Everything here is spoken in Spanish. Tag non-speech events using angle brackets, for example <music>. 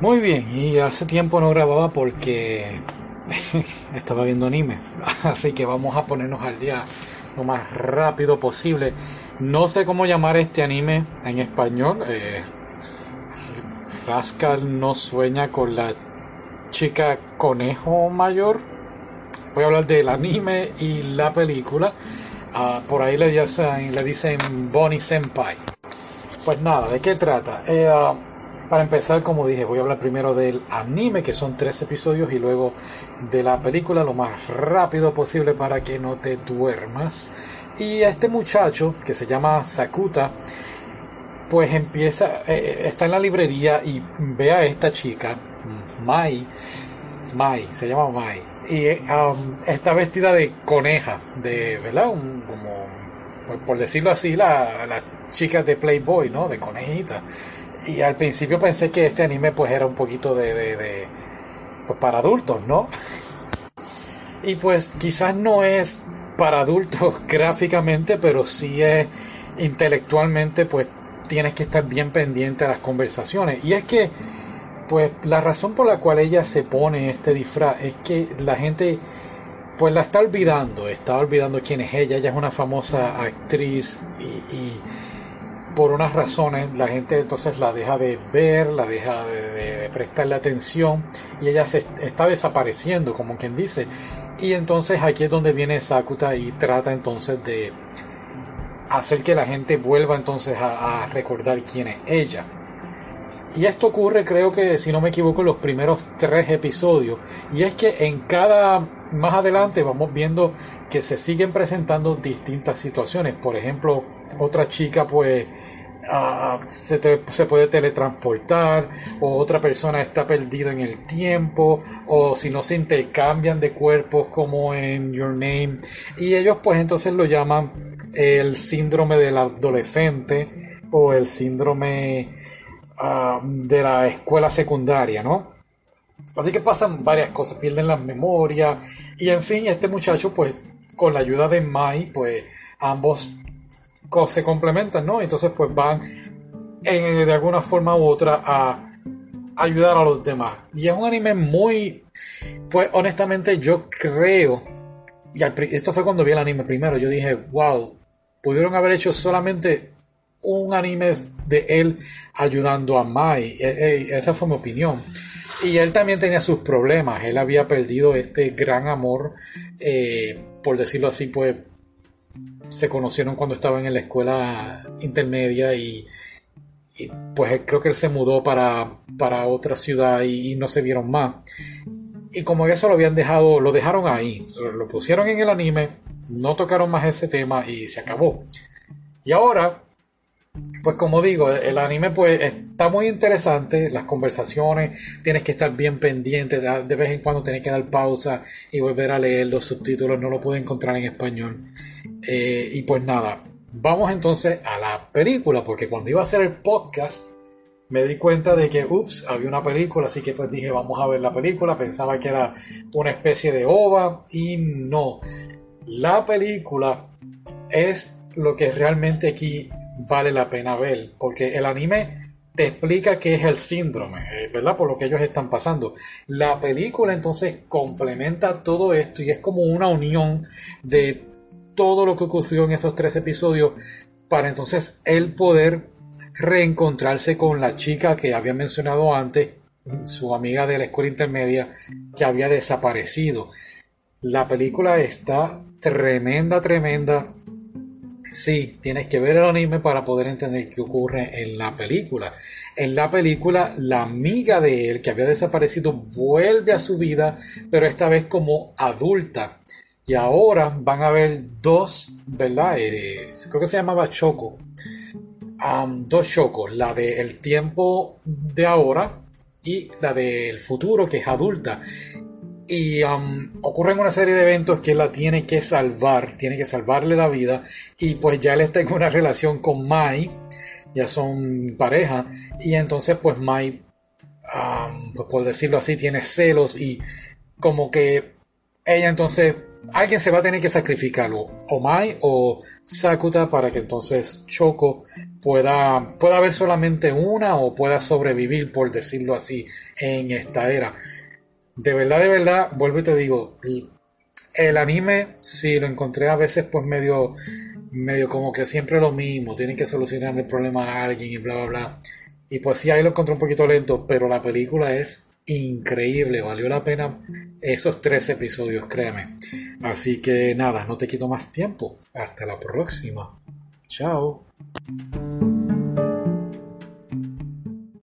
Muy bien, y hace tiempo no grababa porque <laughs> estaba viendo anime, <laughs> así que vamos a ponernos al día lo más rápido posible. No sé cómo llamar este anime en español. Eh, Rascal no sueña con la chica conejo mayor. Voy a hablar del anime y la película. Ah, por ahí le dicen, le dicen Bonnie Senpai. Pues nada, ¿de qué trata? Eh, ah, para empezar, como dije, voy a hablar primero del anime, que son tres episodios, y luego de la película lo más rápido posible para que no te duermas. Y este muchacho, que se llama Sakuta, pues empieza, eh, eh, está en la librería y ve a esta chica, Mai, Mai, se llama Mai, y um, está vestida de coneja, de, ¿verdad? como, por decirlo así, la, la chica de Playboy, ¿no? De conejita. Y al principio pensé que este anime pues era un poquito de, de, pues, para adultos, ¿no? Y pues quizás no es para adultos <laughs> gráficamente, pero sí es intelectualmente, pues tienes que estar bien pendiente a las conversaciones. Y es que, pues la razón por la cual ella se pone este disfraz es que la gente, pues la está olvidando, está olvidando quién es ella. Ella es una famosa actriz y por unas razones la gente entonces la deja de ver, la deja de, prestarle atención y ella se está desapareciendo, como quien dice. Y entonces aquí es donde viene Sakuta y trata entonces de hacer que la gente vuelva entonces a, a recordar quién es ella. Y esto ocurre creo que si no me equivoco en los primeros tres episodios. Y es que en cada, más adelante vamos viendo que se siguen presentando distintas situaciones. Por ejemplo, otra chica pues ah, se, se, puede teletransportar o otra persona está perdido en el tiempo o si no se intercambian de cuerpos como en Your Name y ellos pues entonces lo llaman el síndrome del adolescente o el síndrome ah, de la escuela secundaria, ¿no? Así que pasan varias cosas, pierden la memoria y en fin, este muchacho pues con la ayuda de Mai pues ambos se complementan, ¿no? Entonces pues van en, de alguna forma u otra a ayudar a los demás. Y es un anime muy, pues honestamente yo creo, y esto fue cuando vi el anime primero, yo dije, wow, pudieron haber hecho solamente un anime de él ayudando a Mai. E, e, esa fue mi opinión. Y él también tenía sus problemas. Él había perdido este gran amor, eh, por decirlo así, pues se conocieron cuando estaban en la escuela intermedia y, pues creo que él se mudó para, para otra ciudad y, no se vieron más. Y como eso lo habían dejado, lo dejaron ahí, lo pusieron en el anime, no tocaron más ese tema y se acabó. Y ahora, pues como digo, el anime pues está muy interesante, las conversaciones, tienes que estar bien pendiente, de vez en cuando tienes que dar pausa y volver a leer los subtítulos, no lo pude encontrar en español. Eh, y pues nada, vamos entonces a la película, porque cuando iba a hacer el podcast me di cuenta de que, ups, había una película, así que pues dije, vamos a ver la película, pensaba que era una especie de ova y no. La película es lo que realmente aquí vale la pena ver, porque el anime te explica qué es el síndrome, eh, ¿verdad? Por lo que ellos están pasando. La película entonces complementa todo esto y es como una unión de todo lo que ocurrió en esos tres episodios para entonces él poder reencontrarse con la chica que había mencionado antes, su amiga de la escuela intermedia, que había desaparecido. La película está tremenda, tremenda. Sí, tienes que ver el anime para poder entender qué ocurre en la película. En la película, la amiga de él que había desaparecido vuelve a su vida, pero esta vez como adulta. Y ahora van a haber dos, ¿verdad? Eh, creo que se llamaba Choco. dos Chocos, la del tiempo de ahora y la del futuro, que es adulta. Y ocurren una serie de eventos que la tiene que salvar, tiene que salvarle la vida. Y pues ya él está en una relación con Mai, ya son pareja. Y entonces pues Mai, pues por decirlo así, tiene celos y como que ella entonces alguien se va a tener que sacrificar, o Mai o Sakuta, para que entonces Choco pueda, pueda haber solamente una o pueda sobrevivir, por decirlo así, en esta era. De verdad, de verdad, vuelvo y te digo, el anime, sí, lo encontré a veces pues medio, medio como que siempre lo mismo, tienen que solucionar el problema a alguien y bla, bla, bla. Y pues sí, ahí lo encontré un poquito lento, pero la película es increíble, valió la pena esos tres episodios, créeme. Así que nada, no te quito más tiempo. Hasta la próxima. Chao.